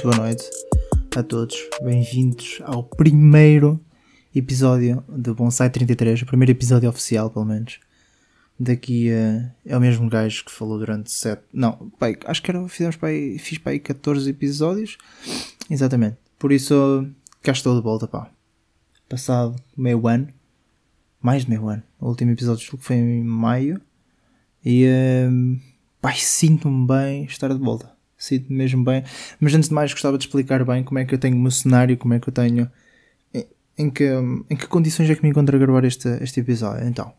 Muito boa noite a todos, bem-vindos ao primeiro episódio do Bonsai 33, o primeiro episódio oficial, pelo menos. Daqui uh, é o mesmo gajo que falou durante 7. Não, pai, acho que era, fizemos pai, fiz para aí 14 episódios. Exatamente. Por isso, cá estou de volta, pá. Passado meio ano, mais de meio ano. O último episódio foi em maio. E, uh, pai, sinto-me bem estar de volta sinto mesmo bem. Mas antes de mais, gostava de explicar bem como é que eu tenho o meu cenário, como é que eu tenho. Em que, em que condições é que me encontro a gravar este, este episódio. Então,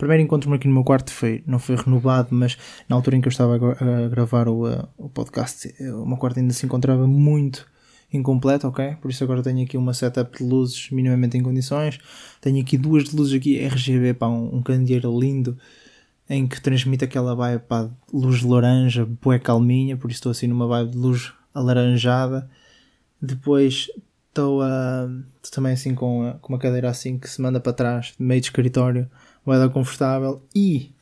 primeiro encontro aqui no meu quarto foi, não foi renovado, mas na altura em que eu estava a, gravar o, o podcast, o meu quarto ainda se encontrava muito incompleto, ok? Por isso agora tenho aqui uma setup de luzes minimamente em condições. Tenho aqui duas luzes aqui RGB para um, um candeeiro lindo em que transmite aquela vibe pá, luz laranja, bué calminha, por isso estou assim numa vibe de luz alaranjada. Depois estou uh, também assim com, a, com uma cadeira assim que se manda para trás, meio de escritório, vai dar confortável. E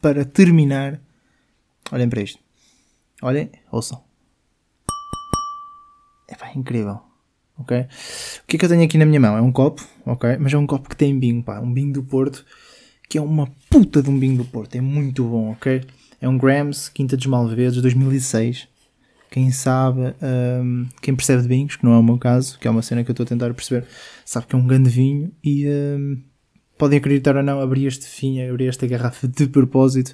para terminar, olhem para isto. Olhem, ouçam. É pá, incrível. Ok? O que é que eu tenho aqui na minha mão? É um copo, ok? Mas é um copo que tem binho, pá, um binho do Porto que é uma puta de um bingo do Porto. É muito bom, ok? É um Grams, Quinta dos Malvedes, 2006. Quem sabe, um, quem percebe de vinhos, que não é o meu caso, que é uma cena que eu estou a tentar perceber, sabe que é um grande vinho e um, podem acreditar ou não, abri este fim, abri esta garrafa de propósito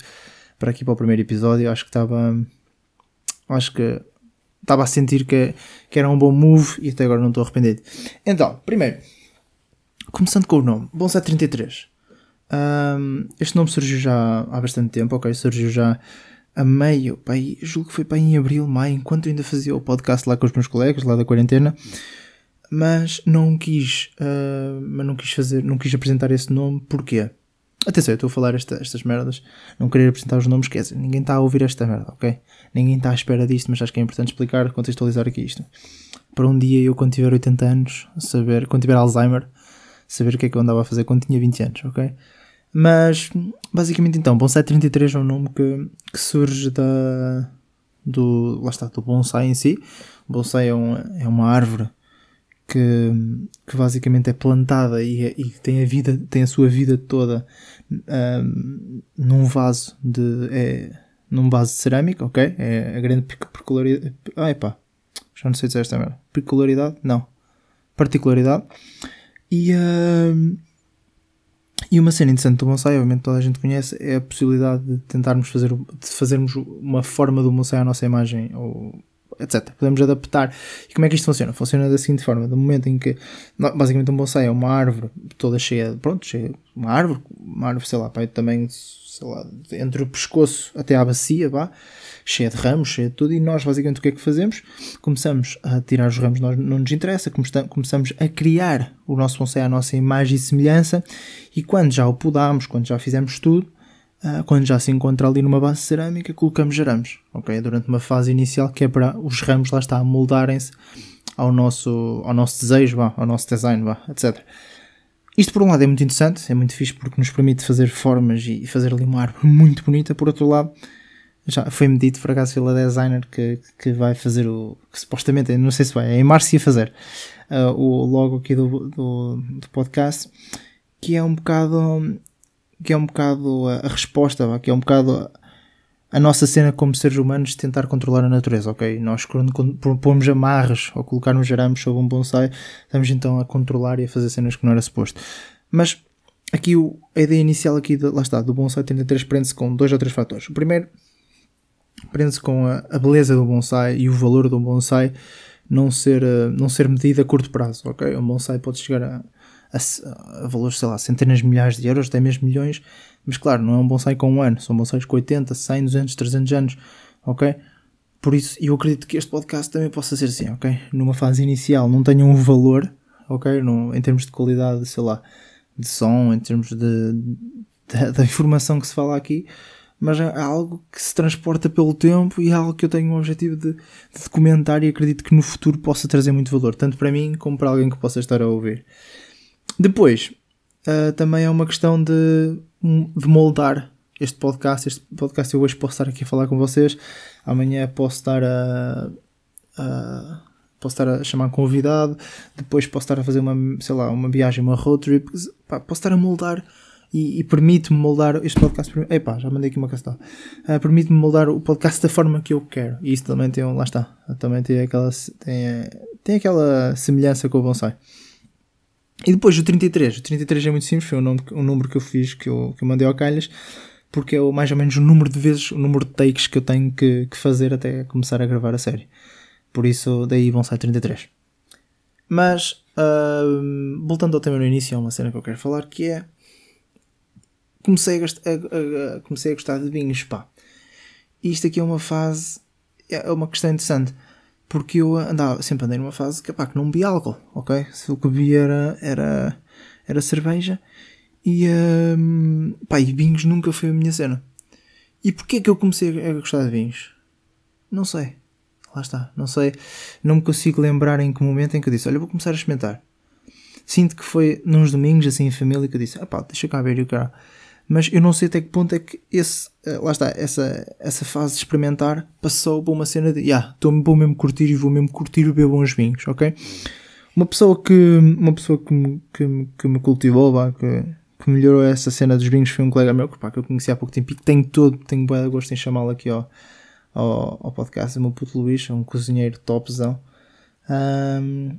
para aqui para o primeiro episódio. Acho que estava. Acho que estava a sentir que, que era um bom move e até agora não estou arrependido. Então, primeiro, começando com o nome, Bonsai 33. Um, este nome surgiu já há bastante tempo, ok? Surgiu já a meio, pai, julgo que foi para em abril, maio, enquanto ainda fazia o podcast lá com os meus colegas, lá da quarentena, mas não quis, uh, mas não quis fazer, não quis apresentar esse nome, porquê? Atenção, eu estou a falar esta, estas merdas, não querer apresentar os nomes, quer dizer, ninguém está a ouvir esta merda, ok? Ninguém está à espera disto, mas acho que é importante explicar, contextualizar aqui isto. Para um dia eu, quando tiver 80 anos, saber, quando tiver Alzheimer, saber o que é que eu andava a fazer quando tinha 20 anos, ok? Mas, basicamente, então, Bonsai 33 é um nome que, que surge da, do, lá está, do bonsai em si. bonsai é, um, é uma árvore que, que basicamente é plantada e, é, e tem, a vida, tem a sua vida toda um, num vaso de. É, num vaso de cerâmica, ok? É a grande peculiaridade. Ah, epá, já não sei dizer esta merda. Peculiaridade? Não. Particularidade. E. Um, e uma cena interessante do bonsai, obviamente toda a gente conhece, é a possibilidade de tentarmos fazer, de fazermos uma forma do bonsai à nossa imagem, ou etc. Podemos adaptar. E como é que isto funciona? Funciona da seguinte forma: do momento em que, basicamente, um bonsai é uma árvore toda cheia, pronto, cheia, uma árvore, uma árvore, sei lá, também, sei lá, entre o pescoço até à bacia, vá cheia de ramos, cheia de tudo, e nós basicamente o que é que fazemos? Começamos a tirar os ramos, nós, não nos interessa, começamos a criar o nosso bonsai à nossa imagem e semelhança, e quando já o podamos, quando já fizemos tudo, uh, quando já se encontra ali numa base cerâmica, colocamos ramos, ok? Durante uma fase inicial que é para os ramos lá está moldarem-se ao nosso, ao nosso desejo, vá, ao nosso design, vá, etc. Isto por um lado é muito interessante, é muito fixe porque nos permite fazer formas e fazer ali uma árvore muito bonita, por outro lado já foi-me dito por acaso pela designer que, que vai fazer o. que supostamente, não sei se vai, é em março ia fazer uh, o logo aqui do, do, do, podcast, que é um bocado. Que é um bocado a, a resposta, que é um bocado a, a, nossa cena como seres humanos de tentar controlar a natureza, ok? Nós quando, quando pomos amarras ou colocarmos arames sobre um bonsai, estamos então a controlar e a fazer cenas que não era suposto. Mas aqui o, a ideia inicial aqui, de, lá está, do bonsai 33 prende-se com dois ou três fatores. O primeiro prende-se com a, a, beleza do bonsai e o valor do bonsai não ser, uh, não ser medido a curto prazo, ok? Um bonsai pode chegar a, a, a, valores, sei lá, centenas de milhares de euros, até mesmo milhões, mas claro, não é um bonsai com um ano, são bonsais com 80, 100, 200, 300 anos, ok? Por isso, eu acredito que este podcast também possa ser assim, ok? Numa fase inicial não tenha um valor, ok? No, em termos de qualidade, sei lá, de som, em termos de, de da informação que se fala aqui, mas é algo que se transporta pelo tempo e é algo que eu tenho o objetivo de, de documentar e acredito que no futuro possa trazer muito valor, tanto para mim como para alguém que possa estar a ouvir. Depois, uh, também é uma questão de, de moldar este podcast. Este podcast eu hoje posso estar aqui a falar com vocês, amanhã posso estar a, a posso estar a chamar convidado, depois posso estar a fazer uma, sei lá, uma viagem, uma road trip, pá, posso estar a moldar e, e permite-me moldar este podcast. Epá, já mandei aqui uma castada. Uh, permite-me moldar o podcast da forma que eu quero. E isso também tem, lá está, também tem aquela, tem, tem aquela semelhança com o bonsai. E depois o 33. O 33 é muito simples, foi um, um número que eu fiz, que eu, que eu mandei ao Calhas, porque é o, mais ou menos o número de vezes, o número de takes que eu tenho que, que fazer até começar a gravar a série. Por isso, daí vão sair 33. Mas, uh, voltando ao tema no início, há uma cena que eu quero falar que é comecei a, gostar, a, a, comecei a gostar de vinhos, pá. E isto aqui é uma fase, é uma questão interessante, porque eu andava, sempre andei numa fase que, pá, que não bebia álcool, ok? O que bebia era, era, era cerveja e, um, pá, e vinhos nunca foi a minha cena. E porquê que eu comecei a gostar de vinhos? Não sei. Lá está, não sei. Não me consigo lembrar em que momento em que eu disse, olha, vou começar a experimentar. Sinto que foi nos domingos, assim, em família, que eu disse, ah pá, deixa cá ver o cara mas eu não sei até que ponto é que esse, eh, lá está, essa, essa fase de experimentar passou para uma cena de, yeah, vou mesmo curtir e vou mesmo curtir beber bons vinhos, ok? Uma pessoa que, uma pessoa que, me, que, me, que me cultivou, que, que melhorou essa cena dos vinhos foi um colega meu, que, pá, que eu conheci há pouco tempo e que tenho todo, tenho bem gosto em chamá-lo aqui ao, ao, ao podcast, o meu puto Luís, é um cozinheiro topzão. Um,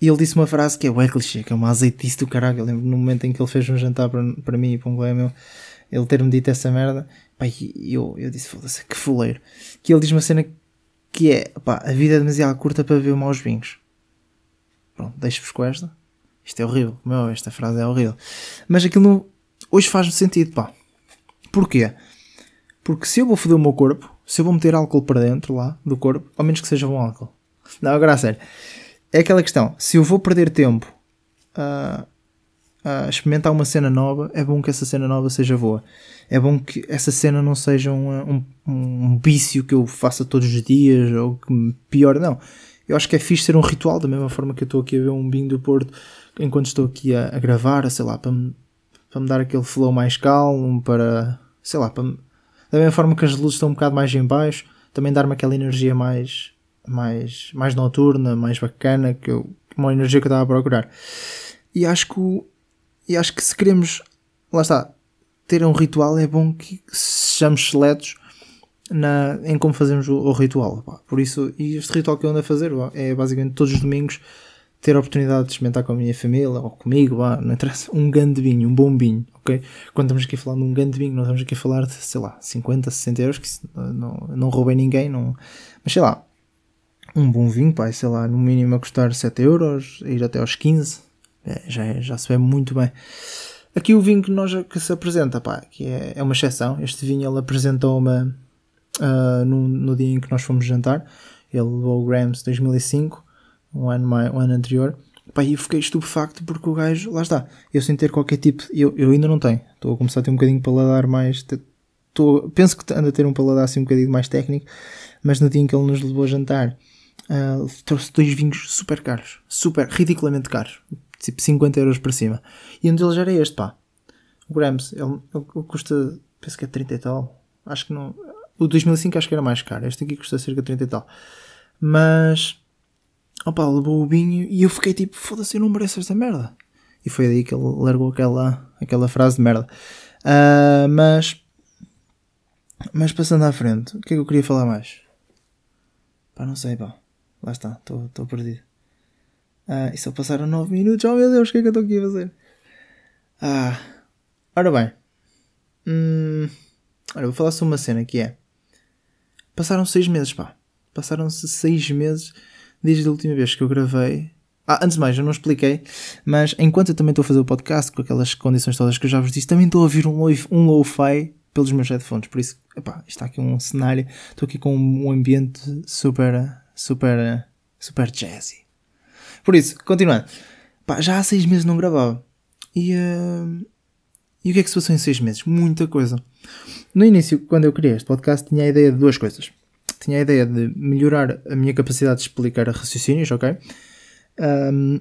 e ele disse uma frase que é o clichê, que é uma azeitice do caralho. Eu lembro no momento em que ele fez um jantar para, para mim e para um colega meu, ele ter-me dito essa merda, e eu, eu disse, foda-se, que fuleiro. Que ele diz uma cena que é, pá, a vida é demasiado curta para ver maus vinhos. Pronto, deixo-vos com esta. Isto é horrível, meu, esta frase é horrível. Mas aquilo não, hoje faz sentido, pá. Porquê? Porque se eu vou foder o meu corpo, se eu vou meter álcool para dentro lá do corpo, ao menos que seja bom álcool. Não, agora a sério é aquela questão: se eu vou perder tempo a, a, experimentar uma cena nova, é bom que essa cena nova seja boa. É bom que essa cena não seja um, um, um vício que eu faça todos os dias ou que pior, não. Eu acho que é fixe ser um ritual, da mesma forma que eu estou aqui a ver um vinho do Porto enquanto estou aqui a, a gravar, sei lá, para me, para me dar aquele flow mais calmo, para, sei lá, para, da mesma forma que as luzes estão um bocado mais em baixo, também dar-me aquela energia mais, mais, mais noturna, mais bacana, que eu, uma energia que eu estava a procurar. E acho que, e acho que se queremos, lá está, ter um ritual, é bom que sejamos seletos na, em como fazemos o, o ritual. Pá. Por isso, e este ritual que eu ando a fazer é basicamente todos os domingos ter a oportunidade de experimentar com a minha família ou comigo, pá, não interessa, um grande vinho, um bom vinho, ok? Quando estamos aqui a falar de um grande vinho, nós estamos aqui a falar de, sei lá, 50, 60 euros, que não, não, não roubei ninguém, não, mas sei lá, um bom vinho, pá, sei lá, no mínimo a custar 7 euros, ir até aos 15, é, já, é, já se vê muito bem. Aqui o vinho que, nós, que se apresenta, pá, que é, é uma exceção, este vinho ele apresentou-me uh, no, no dia em que nós fomos jantar, ele levou o Grams 2005, um ano, mais, um ano anterior, pá, e fiquei estupefacto porque o gajo, lá está, eu sem ter qualquer tipo, eu, eu ainda não tenho, estou a começar a ter um bocadinho paladar mais, estou, penso que ando a ter um paladar assim um bocadinho mais técnico, mas no dia em que ele nos levou a jantar, uh, trouxe dois vinhos super caros, super, ridiculamente caros, tipo 50 euros para cima. E um deles era este, pá. O Grams, ele, ele, custa, penso que é 30 e tal. Acho que não. O 2005 acho que era mais caro, este aqui custa cerca de 30 e tal. Mas, opá, levou o vinho e eu fiquei tipo, foda-se, eu não mereço esta merda. E foi daí que ele largou aquela, aquela frase de merda. Uh, mas, mas passando à frente, o que é que eu queria falar mais? Pá, não sei, pá. Lá está, estou perdido. Ah, e só passaram 9 minutos. Oh meu Deus, o que é que eu estou aqui a fazer? Ah, ora bem. Hum, ora, vou falar sobre uma cena que é. Passaram 6 meses, pá. Passaram-se 6 meses desde a última vez que eu gravei. Ah, antes de mais, eu não expliquei, mas enquanto eu também estou a fazer o podcast com aquelas condições todas que eu já vos disse, também estou a ouvir um low-fi um low pelos meus headphones. Por isso, epá, está aqui um cenário. Estou aqui com um ambiente super super, super jazzy. Por isso, continuando. Pá, já há seis meses não gravava. E, uh, E o que é que se passou em seis meses? Muita coisa. No início, quando eu criei este podcast, tinha a ideia de duas coisas. Tinha a ideia de melhorar a minha capacidade de explicar raciocínios, ok? Um,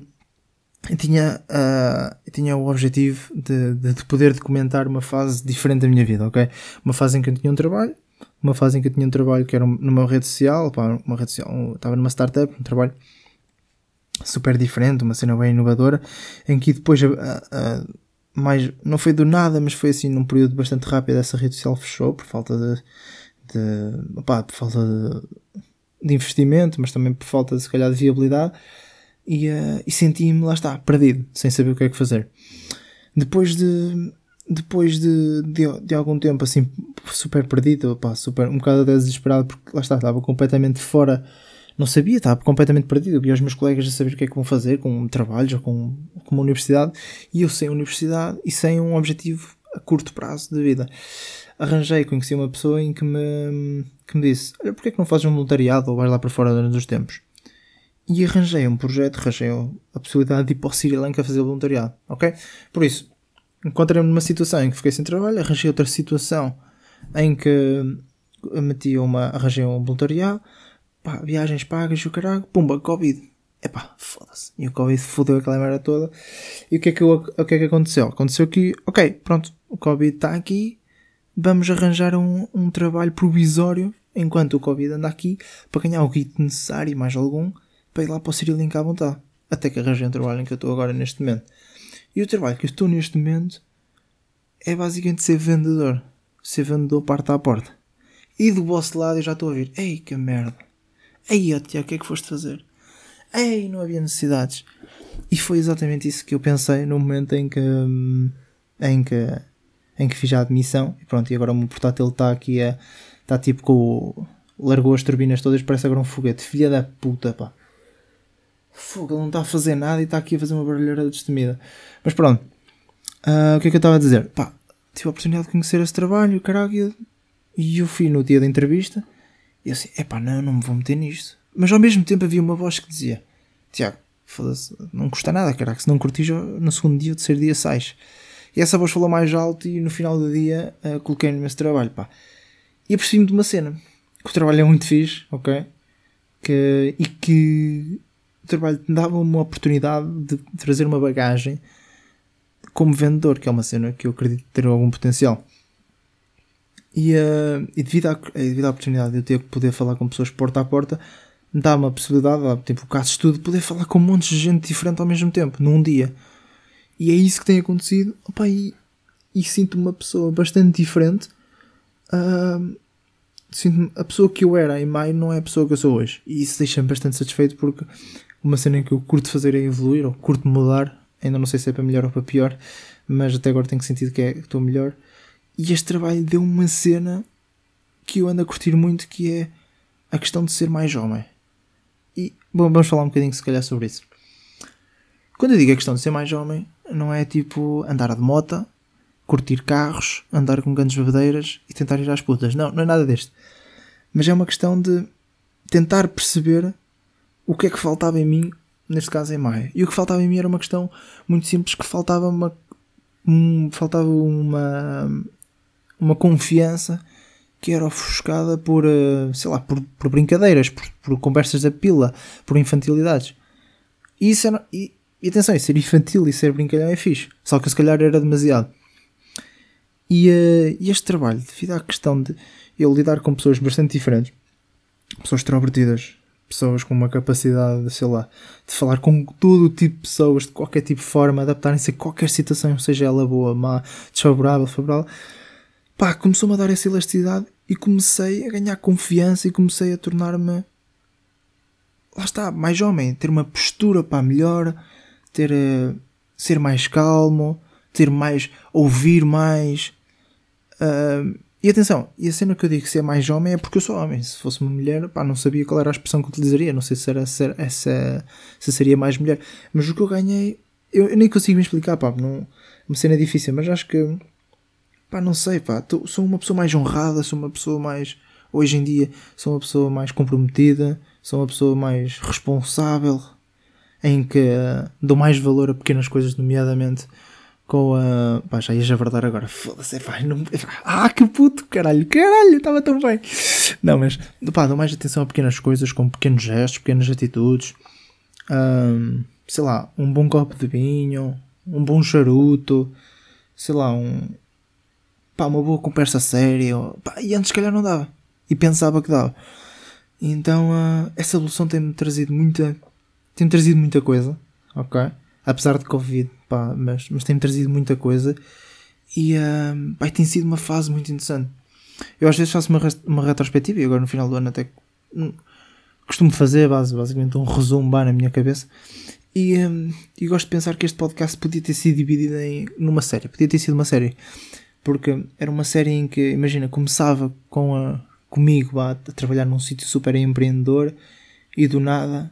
tinha, uh, tinha o objetivo de, de, de, poder documentar uma fase diferente da minha vida, ok? Uma fase em que eu tinha um trabalho, uma fase em que eu tinha um trabalho que era numa rede social, pá, uma rede social, estava numa startup, um trabalho super diferente, uma cena bem inovadora, em que depois, mais, não foi do nada, mas foi assim num período bastante rápido, essa rede social fechou por falta de, de por falta de, de, investimento, mas também por falta de, se calhar, de viabilidade, e, uh, e senti-me, lá está, perdido, sem saber o que é que fazer. Depois de, depois de, de, de, algum tempo assim super perdido, opá, super, um bocado desesperado porque lá está, estava completamente fora não sabia, estava completamente perdido. Via os meus colegas a saber o que é que vão fazer com trabalhos ou com, com uma universidade e eu sem universidade e sem um objetivo a curto prazo de vida. Arranjei, conheci uma pessoa em que me, que me disse: Olha, porquê é que não fazes um voluntariado ou vais lá para fora durante os tempos? E arranjei um projeto, arranjei a possibilidade de ir para o Sri Lanka fazer voluntariado, ok? Por isso, encontrei-me numa situação em que fiquei sem trabalho, arranjei outra situação em que meti uma, arranjei um voluntariado, pá, viagens pagas, o caralho, pumba, Covid. Epá, foda-se. E o Covid fodeu aquela merda toda. E o que, é que, o que é que aconteceu? Aconteceu que, ok, pronto, o Covid está aqui, vamos arranjar um, um trabalho provisório enquanto o Covid anda aqui para ganhar o kit necessário e mais algum para ir lá para o Sri Lanka à vontade. Até que arranjei um trabalho em que eu estou agora neste momento. E o trabalho que eu estou neste momento é basicamente ser vendedor. Ser vendedor porta a porta. E do vosso lado eu já estou a ouvir, ei que merda Ei, ó o que é que foste fazer? Ei, não havia necessidades. E foi exatamente isso que eu pensei no momento em que, hum, em que, em que fiz a admissão. E pronto, e agora o meu portátil está aqui, a, está tipo com largou as turbinas todas, parece agora um foguete. Filha da puta, pá. Fogo, ele não está a fazer nada e está aqui a fazer uma barulheira destemida. Mas pronto, uh, o que é que eu estava a dizer? Pá, tive a oportunidade de conhecer esse trabalho, caralho, e eu fui no dia da entrevista e eu assim, epá, não, não me vou meter nisto. Mas ao mesmo tempo havia uma voz que dizia: Tiago, foda-se, não custa nada, caraca, se não curtis, no segundo dia, o terceiro dia sais. E essa voz falou mais alto e no final do dia uh, coloquei-me nesse trabalho, pá. E apercebi-me de uma cena, que o trabalho é muito fixe, ok? Que, e que o trabalho me dava uma oportunidade de trazer uma bagagem como vendedor, que é uma cena que eu acredito ter algum potencial. E, uh, e devido, à, devido à oportunidade de eu ter que poder falar com pessoas porta a porta, dá-me a possibilidade, dá, tipo, o caso de estudo, poder falar com um monte de gente diferente ao mesmo tempo, num dia. E é isso que tem acontecido. Opa, e, e sinto-me uma pessoa bastante diferente. Uh, sinto a pessoa que eu era em maio não é a pessoa que eu sou hoje. E isso deixa-me bastante satisfeito porque uma cena que eu curto fazer é evoluir, ou curto mudar. Ainda não sei se é para melhor ou para pior, mas até agora tenho sentido que, é, que estou melhor. E este trabalho deu uma cena que eu ando a curtir muito, que é a questão de ser mais homem. E, bom, vamos falar um bocadinho se calhar sobre isso. Quando eu digo a questão de ser mais homem, não é tipo andar de moto, curtir carros, andar com grandes bebedeiras e tentar ir às putas. Não, não é nada deste. Mas é uma questão de tentar perceber o que é que faltava em mim, neste caso em Maia. E o que faltava em mim era uma questão muito simples, que faltava uma, um, faltava uma uma confiança que era ofuscada por, eh, sei lá, por, por brincadeiras, por, por, conversas da pila, por infantilidades. E, isso era, e, e atenção, ser infantil e ser brincalhão é fixe, só que se calhar era demasiado. E, uh, e este trabalho, devido à questão de eu lidar com pessoas bastante diferentes, pessoas extrovertidas, pessoas com uma capacidade, sei lá, de falar com todo o tipo de pessoas, de qualquer tipo de forma, adaptarem-se a qualquer situação, seja ela boa, má, desfavorável, favorável, pá, começou-me a dar essa elasticidade e comecei a ganhar confiança e comecei a tornar-me lá está, mais homem, ter uma postura para melhor, ter uh, ser mais calmo, ter mais ouvir mais. Uh, e atenção, e a cena que eu digo ser mais homem é porque eu sou homem. Se fosse uma mulher, pá, não sabia qual era a expressão que utilizaria, não sei se era se, essa, se seria mais mulher. Mas o que eu ganhei, eu, eu nem consigo me explicar, pá, não, uma cena difícil, mas acho que pá, não sei, pá, tô, sou uma pessoa mais honrada, sou uma pessoa mais, hoje em dia, sou uma pessoa mais comprometida, sou uma pessoa mais responsável, em que uh, dou mais valor a pequenas coisas, nomeadamente com a. Pá, já ia javardar agora. Foda-se, pá, não... Ah, que puto, caralho, caralho, estava tão bem. Não, mas, pá, dou mais atenção a pequenas coisas, com pequenos gestos, pequenas atitudes. Um, sei lá, um bom copo de vinho, um bom charuto, sei lá, um. pá, uma boa conversa séria. Pá, e antes, se calhar, não dava. E pensava que dava. Então, uh, essa evolução tem-me trazido muita. tem-me trazido muita coisa, ok? Apesar de Covid, pá, mas, mas tem-me trazido muita coisa. E uh, pá, tem sido uma fase muito interessante. Eu às vezes faço uma, uma retrospectiva e agora no final do ano até hum, costumo fazer basicamente um resumo na minha cabeça e, um, e gosto de pensar que este podcast podia ter sido dividido em, numa série. Podia ter sido uma série. Porque era uma série em que, imagina, começava com a, comigo a, a trabalhar num sítio super empreendedor e do nada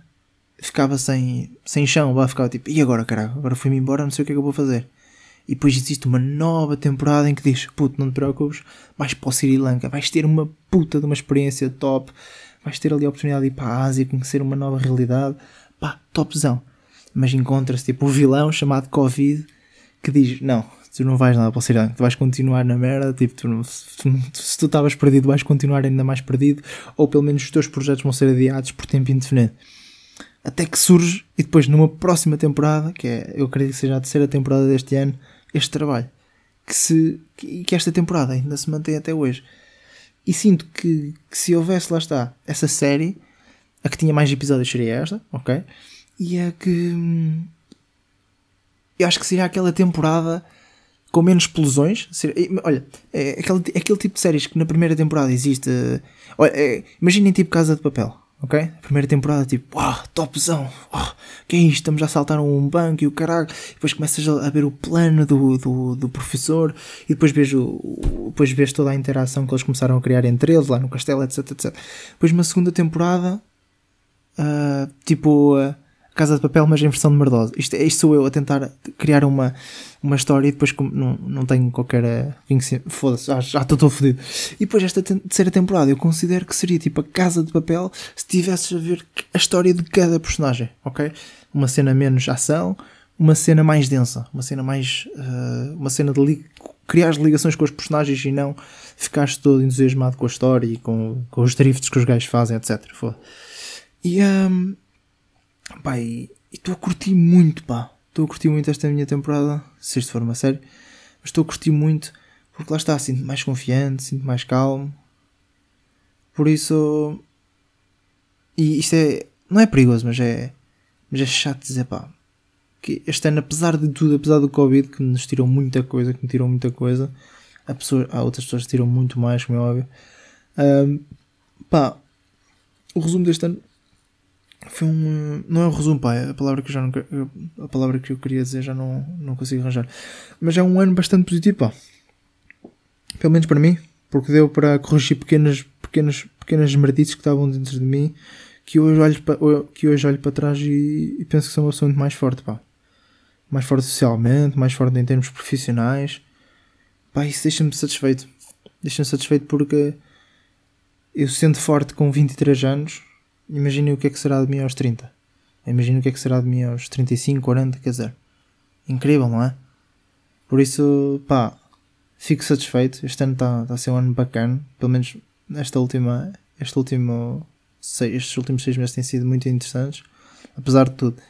ficava sem, sem chão. Bah, ficava tipo, e agora, caralho? Agora fui-me embora, não sei o que é que eu vou fazer. E depois existe uma nova temporada em que diz: Puto, não te preocupes, vais para o Sri Lanka, vais ter uma puta de uma experiência top, vais ter ali a oportunidade de ir para a Ásia, conhecer uma nova realidade. Pá, topzão mas encontra-se tipo o um vilão chamado Covid que diz: Não, tu não vais nada para o Sri tu vais continuar na merda. Tipo, tu, se tu estavas perdido, vais continuar ainda mais perdido, ou pelo menos os teus projetos vão ser adiados por tempo indefinido. Até que surge, e depois numa próxima temporada, que é, eu acredito que seja a terceira temporada deste ano, este trabalho. Que, se, que, que esta temporada ainda se mantém até hoje. E sinto que, que se houvesse, lá está, essa série, a que tinha mais episódios seria esta, ok? E é que. Hum, eu acho que seria aquela temporada com menos explosões. Olha, é aquele, é aquele tipo de séries que na primeira temporada existe. Olha, é, imaginem tipo Casa de Papel, ok? Primeira temporada, tipo, uau, topzão, oh, que é isto? Estamos a saltar um banco e o caralho. Depois começas a ver o plano do, do, do professor e depois vês, o, depois vês toda a interação que eles começaram a criar entre eles lá no castelo, etc. etc. Depois, uma segunda temporada, uh, tipo. Uh, Casa de Papel, mas em versão de merdosa. Isto, isto sou eu a tentar criar uma, uma história e depois não, não tenho qualquer eh, Foda-se, já, estou fodido. E depois esta terceira temporada eu considero que seria tipo a Casa de Papel se tivesses a ver a história de cada personagem, ok? Uma cena menos ação, uma cena mais densa, uma cena mais. Uh, uma cena de li criar ligações com os personagens e não ficares todo entusiasmado com a história e com, com os drifts que os gajos fazem, etc. Foda. E. Um, Pá, e estou a curtir muito, pá. Estou a curtir muito esta minha temporada, se isto for uma série. Mas estou a curtir muito, porque lá está, sinto mais confiante, sinto mais calmo. Por isso. E isto é. Não é perigoso, mas é. Mas é chato dizer, pá. Que este ano, apesar de tudo, apesar do Covid, que nos tirou muita coisa, que me tirou muita coisa, há, pessoa, há outras pessoas que tiram muito mais, como é óbvio. Um, pá, o resumo deste ano foi um. Não é um resumo, pá, é a palavra que eu já não. A palavra que eu queria dizer já não, não consigo arranjar. Mas é um ano bastante positivo, pá. Pelo menos para mim, porque deu para corrigir pequenas, pequenas, pequenas merdices que estavam dentro de mim que hoje olho para, que hoje olho para trás e, e penso que sou uma pessoa muito mais forte, pá. Mais forte socialmente, mais forte em termos profissionais. Pá, isso deixa-me satisfeito. Deixa-me satisfeito porque eu sendo forte com 23 anos Imaginem o que é que será de mim aos 30. Imaginem o que é que será de mim aos 35, 40, quer dizer. Incrível, não é? Por isso, pá, fico satisfeito. Este ano está tá a ser um ano bacana. Pelo menos esta última, este último, estes últimos seis meses têm sido muito interessantes. Apesar de tudo.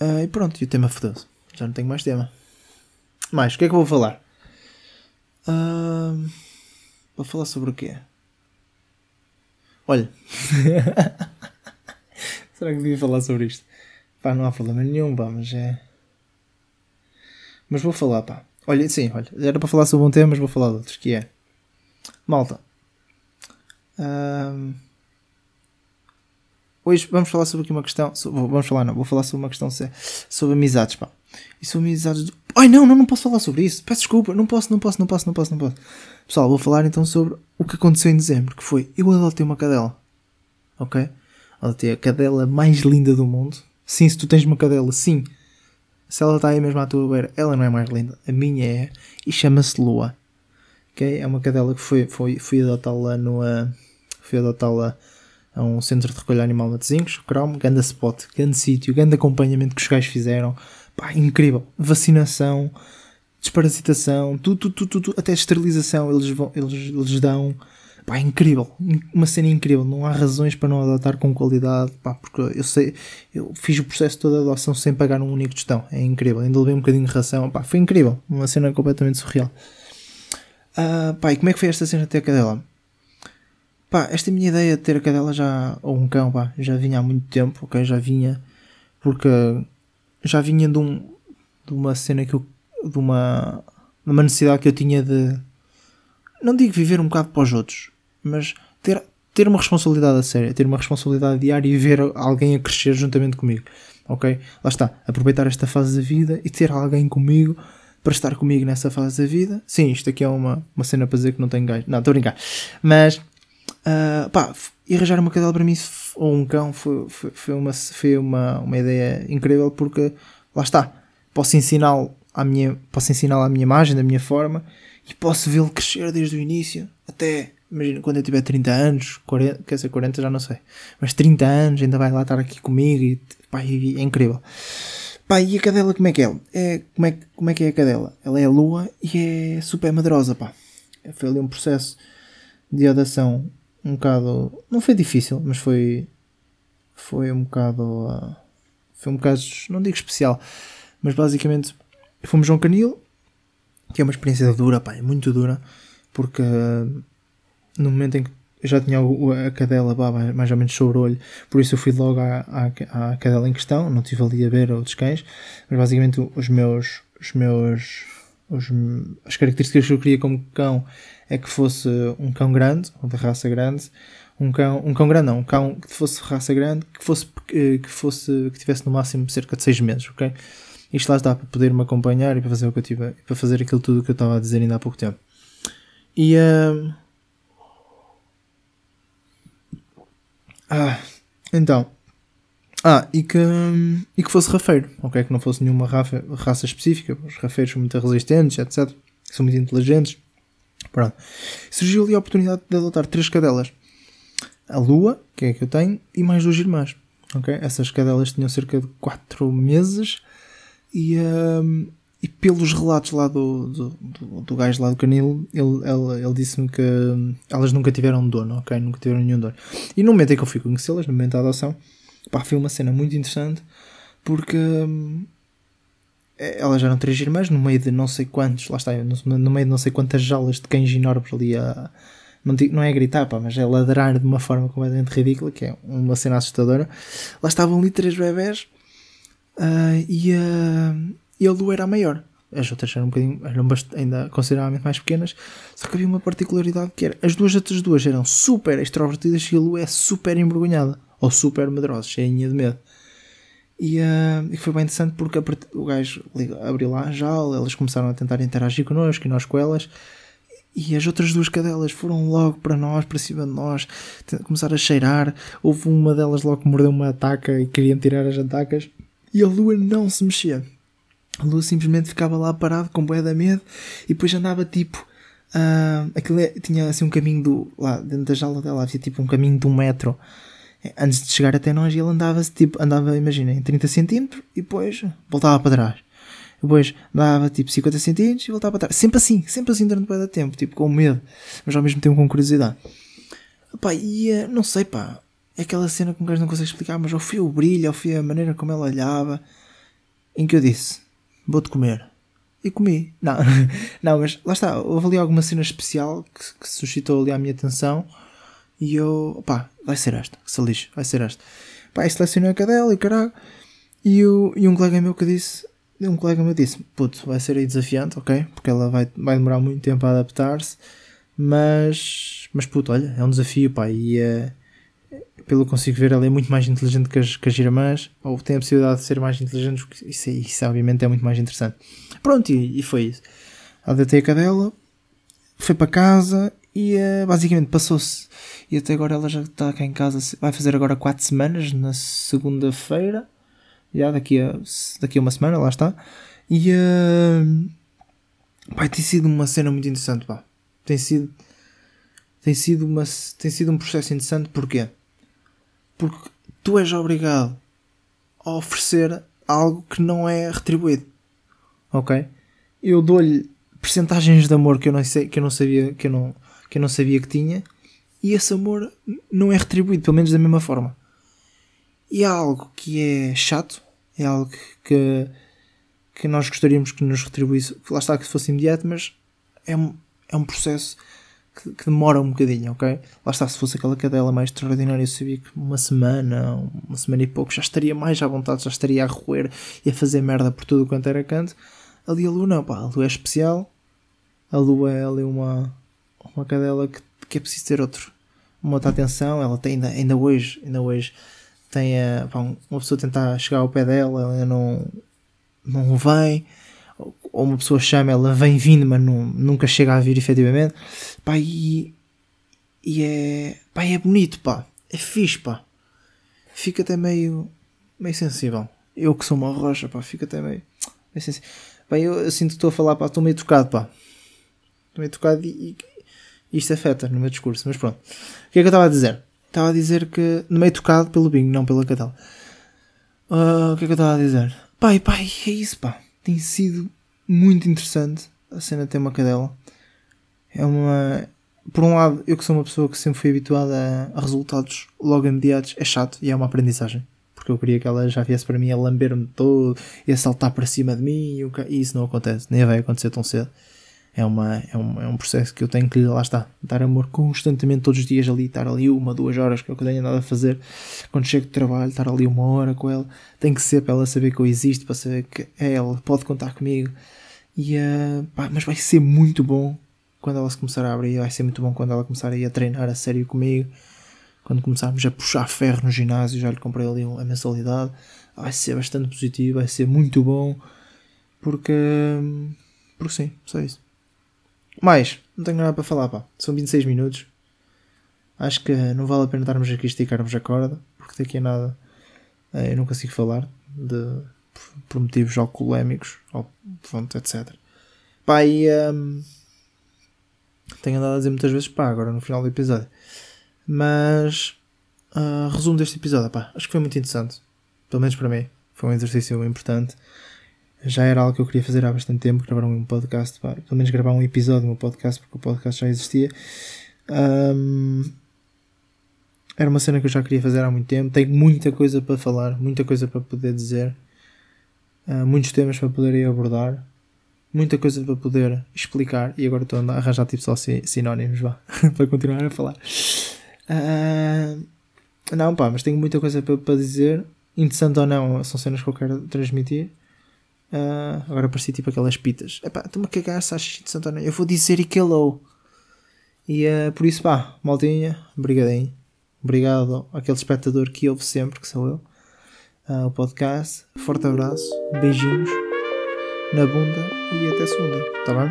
Uh, e pronto, e o tema fodeu-se. Já não tenho mais tema. Mais, o que é que eu vou falar? Uh, vou falar sobre o quê? Olha. Será que devia falar sobre isto? Pá, não há problema nenhum, pá, mas é. Mas vou falar, pá. Olha, sim, olha. Era para falar sobre um tema, mas vou falar de outros, que é. Malta. Hoje vamos falar sobre aqui uma questão. Vamos falar, não. Vou falar sobre uma questão sobre amizades, pá. E sobre amizades. Ai, não, não, não posso falar sobre isso. Peço desculpa. Não posso, não posso, não posso, não posso, não posso. Pessoal, vou falar então sobre o que aconteceu em dezembro, que foi eu adotei uma cadela. Ok? Adotei a cadela mais linda do mundo. Sim, se tu tens uma cadela, sim. Se ela está aí mesmo à tua beira, ela não é mais linda. A minha é. E chama-se Lua. Ok? É uma cadela que foi, foi, fui adotá-la no. Uh, fui adotá-la a um centro de recolha animal Matosinhos, Chrome, ganda spot, grande sítio, grande acompanhamento que os gajos fizeram. Pá, incrível. Vacinação, desparasitação, tudo, tudo, tudo, tudo, até esterilização eles, vão, eles, eles dão. Pá, incrível. Uma cena incrível. Não há razões para não adotar com qualidade. Pá, porque eu sei, eu fiz o processo todo de adoção sem pagar um único tostão. É incrível. Ainda levei um bocadinho de ração. Pá, foi incrível. Uma cena completamente surreal. Uh, pá, e como é que foi esta cena ter a cadela? Pá, esta minha ideia de ter a cadela já, ou um cão, pá, já vinha há muito tempo, ok? Já vinha, porque já vinha de, um, de uma cena que eu, de uma, de uma necessidade que eu tinha de, não digo viver um bocado para os outros, mas ter, ter uma responsabilidade a sério, ter uma responsabilidade diária e ver alguém a crescer juntamente comigo. Ok? Lá está. Aproveitar esta fase da vida e ter alguém comigo para estar comigo nessa fase da vida. Sim, isto aqui é uma, uma cena para dizer que não tenho gajo. Não, estou a brincar. Mas, uh, pá, e arranjar uma cadela para mim, ou um cão, foi, foi, foi, uma, foi uma, uma ideia incrível porque, lá está, posso ensiná-lo à minha, posso ensiná-lo à minha imagem, da minha forma, e posso vê-lo crescer desde o início até imagina quando eu tiver 30 anos, 40, quer dizer, 40 já não sei, mas 30 anos ainda vai lá estar aqui comigo e pá, é incrível. Pá, e a cadela como é que é? é como, é como é que é a cadela? Ela é a lua e é super madrosa, pá. Foi ali um processo de adoção um bocado, não foi difícil, mas foi, foi um bocado, uh, foi um bocado, não digo especial, mas basicamente fomos a um canil, que é uma experiência dura, pá, é muito dura, porque uh, no momento em que eu já tinha a cadela bah, mais ou menos sobre o olho, por isso eu fui logo à, à, à cadela em questão, não estive ali a ver outros cães, mas basicamente os meus, os meus, os, as características que eu queria como cão é que fosse um cão grande, ou de raça grande, um cão, um cão grande não, um cão que fosse raça grande, que fosse, que fosse, que tivesse no máximo cerca de 6 meses, ok? Isto lá está para poder me acompanhar e para fazer o que eu tive, para fazer aquilo tudo que eu estava a dizer ainda há pouco tempo. E, uh, Ah, então. Ah, e que, e que fosse rafeiro, ok? Que não fosse nenhuma rafa, raça específica. Os rafeiros são muito resistentes, etc. São muito inteligentes. Pronto. Surgiu ali a oportunidade de adotar três cadelas. A Lua, que é a que eu tenho, e mais duas irmãs. Ok? Essas cadelas tinham cerca de 4 meses e, um, e pelos relatos lá do, do, do, do gajo lá do canil, ele, ele, ele disse-me que elas nunca tiveram dono, ok? Nunca tiveram nenhum dono. E no momento em que eu fui conhecê-las, no momento da adoção, pá, foi uma cena muito interessante porque hum, elas eram três irmãs no meio de não sei quantos, lá está, no, meio de não sei quantas jaulas de cães enormes ali a. Não, não é gritar, pá, mas é ladrar de uma forma completamente ridícula, que é uma cena assustadora. Lá estavam ali três bebés uh, e. Uh, e a lua era a maior. As outras eram um bocadinho, eram ainda consideravelmente mais pequenas, só que havia uma particularidade que era, as duas outras duas eram super extrovertidas e a lua é super envergonhada, ou super medrosa, cheinha de medo. E, uh, e foi bem interessante porque o gajo abriu lá a jaula, elas começaram a tentar interagir connosco e nós com elas, e as outras duas cadelas foram logo para nós, para cima de nós, começaram a cheirar. Houve uma delas logo que mordeu uma ataca e queriam tirar as atacas, e a lua não se mexia a lua simplesmente ficava lá parado com boé da medo e depois andava tipo. Uh, aquilo é, tinha assim um caminho do. lá dentro da jaula dela havia tipo um caminho de um metro antes de chegar até nós ele andava tipo. andava, imagina, em 30 centímetros e depois voltava para trás. Depois dava tipo 50 centímetros e voltava para trás. Sempre assim, sempre assim durante o tempo, tipo com medo, mas ao mesmo tempo com curiosidade. Pá, e uh, não sei, pá, é aquela cena que um gajo não consegue explicar, mas ao fio o brilho, ao fio a maneira como ela olhava, em que eu disse: vou-te comer. E comi. Não, não, mas lá está, houve ali alguma cena especial que, que suscitou ali a minha atenção e eu, pá, vai ser esta, que se lixe, vai ser esta. Pá, e selecionei a cadela e caralho. E, eu, e um colega meu que disse, um colega meu disse, puto, vai ser aí desafiante, ok? Porque ela vai, vai demorar muito tempo a adaptar-se, mas, mas puto, olha, é um desafio, pá, e é pelo que consigo ver, ela é muito mais inteligente que as, que as ou tem a possibilidade de ser mais inteligente, isso, isso obviamente é muito mais interessante. Pronto, e, e foi isso. Adotei a cadela, foi para casa e uh, basicamente passou-se. E até agora ela já está cá em casa, vai fazer agora 4 semanas, na segunda-feira, já daqui a, daqui a uma semana, lá está. E uh, vai ter sido uma cena muito interessante, pá. Tem sido tem sido, uma, tem sido um processo interessante, porquê? Porque tu és obrigado a oferecer algo que não é retribuído. Ok? Eu dou-lhe percentagens de amor que eu não sei, que eu não sabia, que eu não, que eu não sabia que tinha, e esse amor não é retribuído, pelo menos da mesma forma. E é algo que é chato, é algo que, que nós gostaríamos que nos retribuísse, que lá está que fosse imediato, mas é um, é um processo que, que, demora um bocadinho, ok? Lá está, se fosse aquela cadela mais extraordinária, eu sabia que uma semana, uma semana e pouco, já estaria mais à vontade, já estaria a roer e a fazer merda por tudo quanto era canto. Ali a lua não, pá, a lua é especial, a lua é ali uma, uma cadela que, que é preciso ter outro, uma outra atenção, ela tem ainda, ainda hoje, ainda hoje tem a, pá, uma pessoa tentar chegar ao pé dela, ela não, não vem, ou uma pessoa chama, ela vem vindo, mas não, nunca chega a vir efetivamente, pá, e, e é, pá, é bonito, pá, é fixe, pá, fica até meio, meio sensível, eu que sou uma rocha, pá, fica até meio, meio sensível, pá, eu, eu sinto que estou a falar, pá, estou meio tocado, pá, estou meio tocado e, e isto afeta no meu discurso, mas pronto, o que é que eu estava a dizer? Estava a dizer que. No meio tocado pelo bingo, não pela cadela. Uh, o que é que eu estava a dizer? Pai, pai, é isso, pá. Tem sido muito interessante a cena ter uma cadela. É uma. Por um lado, eu que sou uma pessoa que sempre fui habituada a, resultados logo imediatos, é chato e é uma aprendizagem. Porque eu queria que ela já viesse para mim a lamber-me todo e a saltar para cima de mim e isso não acontece, nem vai acontecer tão cedo é, uma, é, um, é um processo que eu tenho que, lá está, dar amor constantemente todos os dias ali, estar ali uma, duas horas, que é o que eu tenho andado a fazer. Quando chego de trabalho, estar ali uma hora com ela, tem que ser para ela saber que eu existo, para saber que é ela, pode contar comigo. E, uh, pá, mas vai ser muito bom quando ela se começar a abrir, vai ser muito bom quando ela começar a, ir a treinar a sério comigo. Quando começarmos a puxar ferro no ginásio, já lhe comprei ali a mensalidade, vai ser bastante positivo, vai ser muito bom, porque, porque sim, só isso. Mais, não tenho nada para falar, pá. São 26 minutos. Acho que não vale a pena estarmos aqui a esticarmos a corda, porque daqui a nada eh, eu não consigo falar de, por motivos alcoolémicos, ou pronto, etc. Pá, e um, tenho andado a dizer muitas vezes pá, agora no final do episódio. Mas, uh, resumo deste episódio, pá, acho que foi muito interessante. Pelo menos para mim. Foi um exercício importante já era algo que eu queria fazer há bastante tempo, gravar um podcast, pelo menos gravar um episódio do meu podcast, porque o podcast já existia. Um, era uma cena que eu já queria fazer há muito tempo. Tenho muita coisa para falar, muita coisa para poder dizer, uh, muitos temas para poder abordar, muita coisa para poder explicar. E agora estou a arranjar tipo só sinónimos vá, para continuar a falar. Uh, não, pá, mas tenho muita coisa para dizer. Interessante ou não, são cenas que eu quero transmitir. Uh, agora parecia tipo aquelas pitas. Epá, estou-me a cagar achas de Santana. Eu vou dizer e hello. E uh, por isso, pá, maldinha, obrigadinho. Obrigado àquele espectador que ouve sempre, que sou eu. Uh, o podcast. Forte abraço, beijinhos na bunda e até segunda. Tá bem?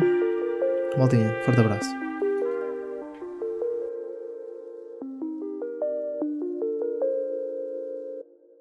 Maldinha, forte abraço.